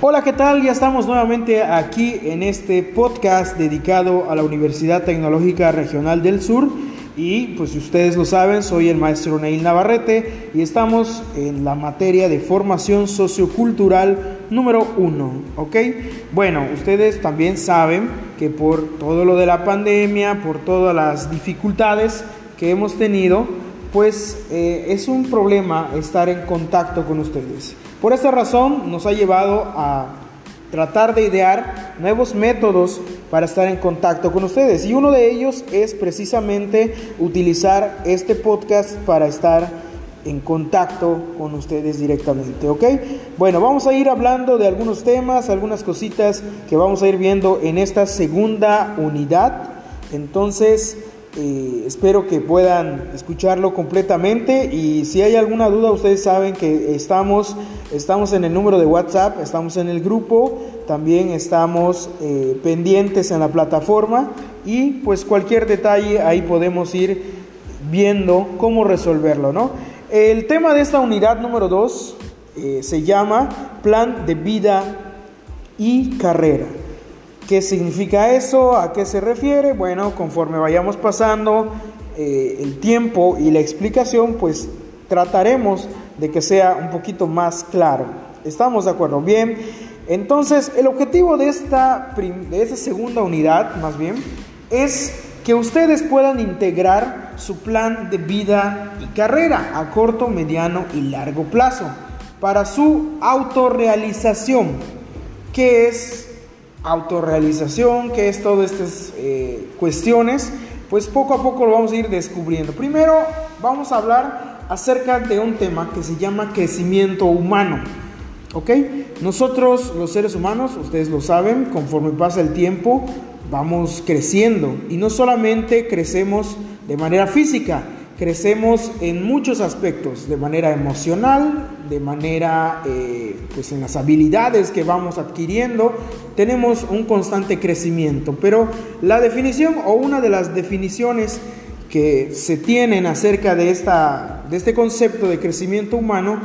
Hola, ¿qué tal? Ya estamos nuevamente aquí en este podcast dedicado a la Universidad Tecnológica Regional del Sur. Y pues si ustedes lo saben, soy el maestro Neil Navarrete y estamos en la materia de formación sociocultural número uno, ¿ok? Bueno, ustedes también saben que por todo lo de la pandemia, por todas las dificultades que hemos tenido, pues eh, es un problema estar en contacto con ustedes. Por esta razón nos ha llevado a tratar de idear nuevos métodos para estar en contacto con ustedes. Y uno de ellos es precisamente utilizar este podcast para estar en contacto con ustedes directamente, ¿ok? Bueno, vamos a ir hablando de algunos temas, algunas cositas que vamos a ir viendo en esta segunda unidad. Entonces, eh, espero que puedan escucharlo completamente y si hay alguna duda ustedes saben que estamos, estamos en el número de WhatsApp, estamos en el grupo, también estamos eh, pendientes en la plataforma y pues cualquier detalle ahí podemos ir viendo cómo resolverlo, ¿no? El tema de esta unidad número 2 eh, se llama Plan de Vida y Carrera. ¿Qué significa eso? ¿A qué se refiere? Bueno, conforme vayamos pasando eh, el tiempo y la explicación, pues trataremos de que sea un poquito más claro. ¿Estamos de acuerdo? Bien, entonces el objetivo de esta, de segunda unidad, más bien, es que ustedes puedan integrar su plan de vida y carrera a corto, mediano y largo plazo para su autorrealización, que es autorrealización, que es todas estas eh, cuestiones, pues poco a poco lo vamos a ir descubriendo. Primero vamos a hablar acerca de un tema que se llama crecimiento humano. ¿Ok? Nosotros los seres humanos, ustedes lo saben, conforme pasa el tiempo, vamos creciendo. Y no solamente crecemos de manera física, crecemos en muchos aspectos, de manera emocional, de manera, eh, pues en las habilidades que vamos adquiriendo, tenemos un constante crecimiento. Pero la definición o una de las definiciones que se tienen acerca de, esta, de este concepto de crecimiento humano,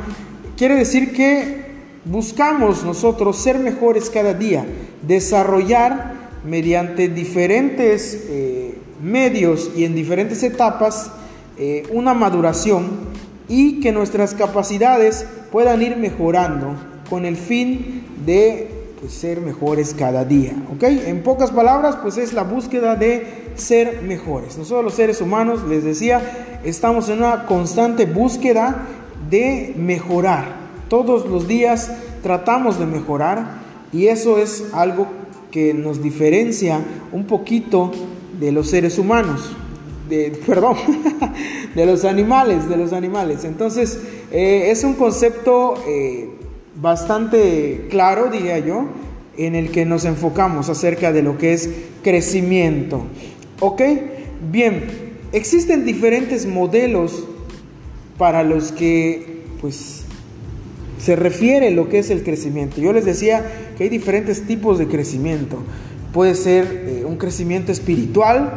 quiere decir que buscamos nosotros ser mejores cada día, desarrollar mediante diferentes eh, medios y en diferentes etapas, eh, una maduración y que nuestras capacidades puedan ir mejorando con el fin de pues, ser mejores cada día. ¿ok? En pocas palabras, pues es la búsqueda de ser mejores. Nosotros los seres humanos, les decía, estamos en una constante búsqueda de mejorar. Todos los días tratamos de mejorar y eso es algo que nos diferencia un poquito de los seres humanos de, perdón, de los animales, de los animales. Entonces, eh, es un concepto eh, bastante claro, diría yo, en el que nos enfocamos acerca de lo que es crecimiento. ¿Ok? Bien, existen diferentes modelos para los que, pues, se refiere lo que es el crecimiento. Yo les decía que hay diferentes tipos de crecimiento. Puede ser eh, un crecimiento espiritual,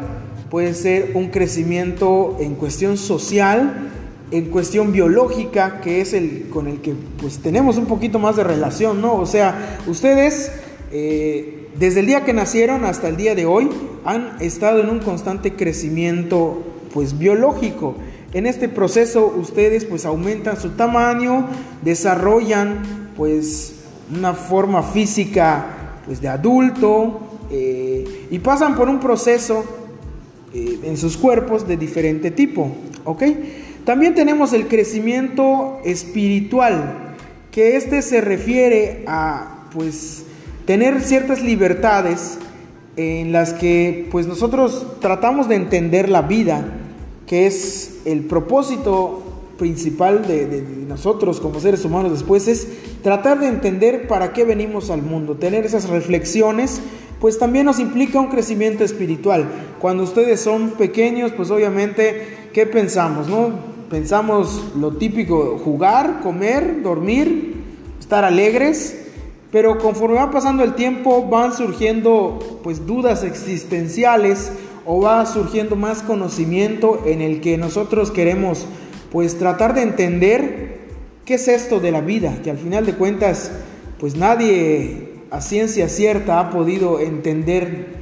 puede ser un crecimiento en cuestión social, en cuestión biológica, que es el con el que pues tenemos un poquito más de relación, ¿no? O sea, ustedes eh, desde el día que nacieron hasta el día de hoy han estado en un constante crecimiento pues biológico. En este proceso ustedes pues aumentan su tamaño, desarrollan pues una forma física pues de adulto eh, y pasan por un proceso eh, en sus cuerpos de diferente tipo. ¿ok? También tenemos el crecimiento espiritual, que este se refiere a pues tener ciertas libertades en las que pues nosotros tratamos de entender la vida, que es el propósito principal de, de, nosotros como seres humanos después es tratar de entender para qué venimos al mundo, tener esas reflexiones pues también nos implica un crecimiento espiritual. Cuando ustedes son pequeños, pues obviamente, ¿qué pensamos? No? Pensamos lo típico, jugar, comer, dormir, estar alegres, pero conforme va pasando el tiempo van surgiendo pues dudas existenciales o va surgiendo más conocimiento en el que nosotros queremos pues tratar de entender qué es esto de la vida, que al final de cuentas pues nadie a ciencia cierta ha podido entender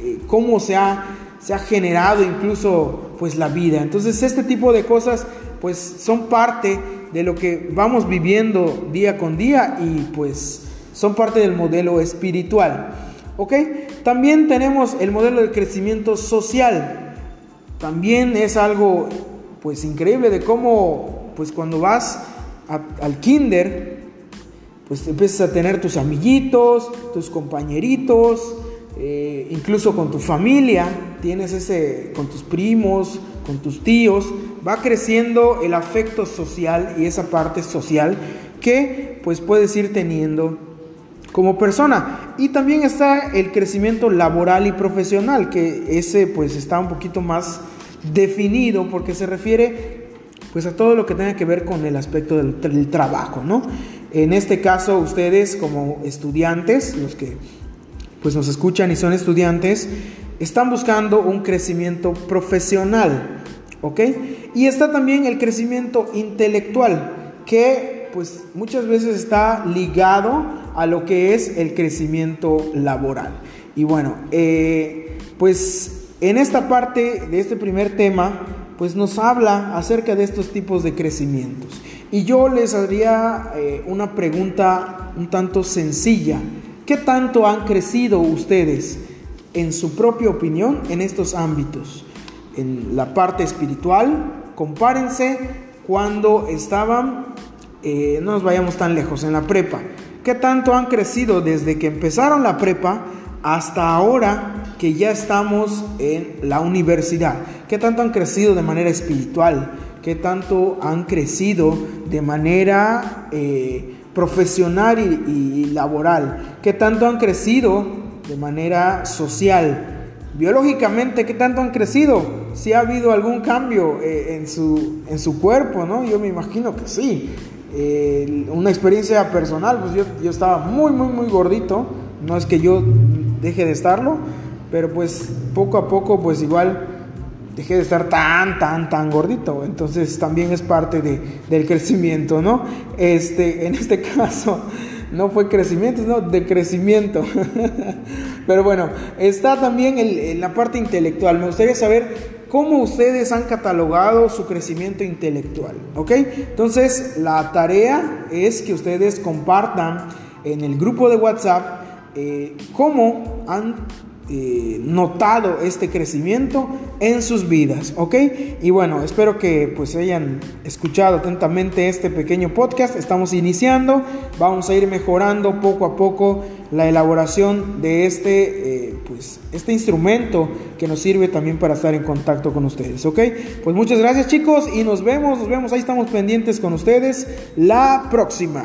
eh, cómo se ha, se ha generado incluso pues la vida. Entonces este tipo de cosas pues son parte de lo que vamos viviendo día con día y pues son parte del modelo espiritual. ¿Ok? También tenemos el modelo de crecimiento social. También es algo pues increíble de cómo pues cuando vas al kinder pues empiezas a tener tus amiguitos, tus compañeritos, eh, incluso con tu familia, tienes ese, con tus primos, con tus tíos, va creciendo el afecto social y esa parte social que pues puedes ir teniendo como persona. Y también está el crecimiento laboral y profesional, que ese pues está un poquito más definido porque se refiere pues a todo lo que tenga que ver con el aspecto del, del trabajo, ¿no? En este caso ustedes como estudiantes, los que pues nos escuchan y son estudiantes, están buscando un crecimiento profesional, ¿ok? Y está también el crecimiento intelectual, que pues muchas veces está ligado a lo que es el crecimiento laboral. Y bueno, eh, pues en esta parte de este primer tema, pues nos habla acerca de estos tipos de crecimientos. Y yo les haría eh, una pregunta un tanto sencilla. ¿Qué tanto han crecido ustedes en su propia opinión en estos ámbitos? En la parte espiritual, compárense cuando estaban, eh, no nos vayamos tan lejos, en la prepa. ¿Qué tanto han crecido desde que empezaron la prepa hasta ahora que ya estamos en la universidad? ¿Qué tanto han crecido de manera espiritual? ¿Qué tanto han crecido de manera... Eh, profesional y, laboral, qué tanto han crecido de manera social, biológicamente, qué tanto han crecido, si ha habido algún cambio eh, en, su, en su cuerpo, ¿no? Yo me imagino que sí. Eh, una experiencia personal, pues yo, yo estaba muy, muy, muy gordito, no es que yo deje de estarlo, pero pues poco a poco, pues igual dejé de estar tan, tan, tan gordito. Entonces también es parte de, del crecimiento, ¿no? Este, en este caso no fue crecimiento, no, de crecimiento. Pero bueno, está también en la parte intelectual. Me gustaría saber cómo ustedes han catalogado su crecimiento intelectual, ¿ok? Entonces la tarea es que ustedes compartan en el grupo de WhatsApp eh, cómo han eh, notado este crecimiento en sus vidas, ¿ok? Y bueno, espero que pues hayan escuchado atentamente este pequeño podcast. Estamos iniciando, vamos a ir mejorando poco a poco la elaboración de este, eh, pues, este instrumento que nos sirve también para estar en contacto con ustedes, ¿ok? Pues muchas gracias chicos y nos vemos, nos vemos, ahí estamos pendientes con ustedes la próxima.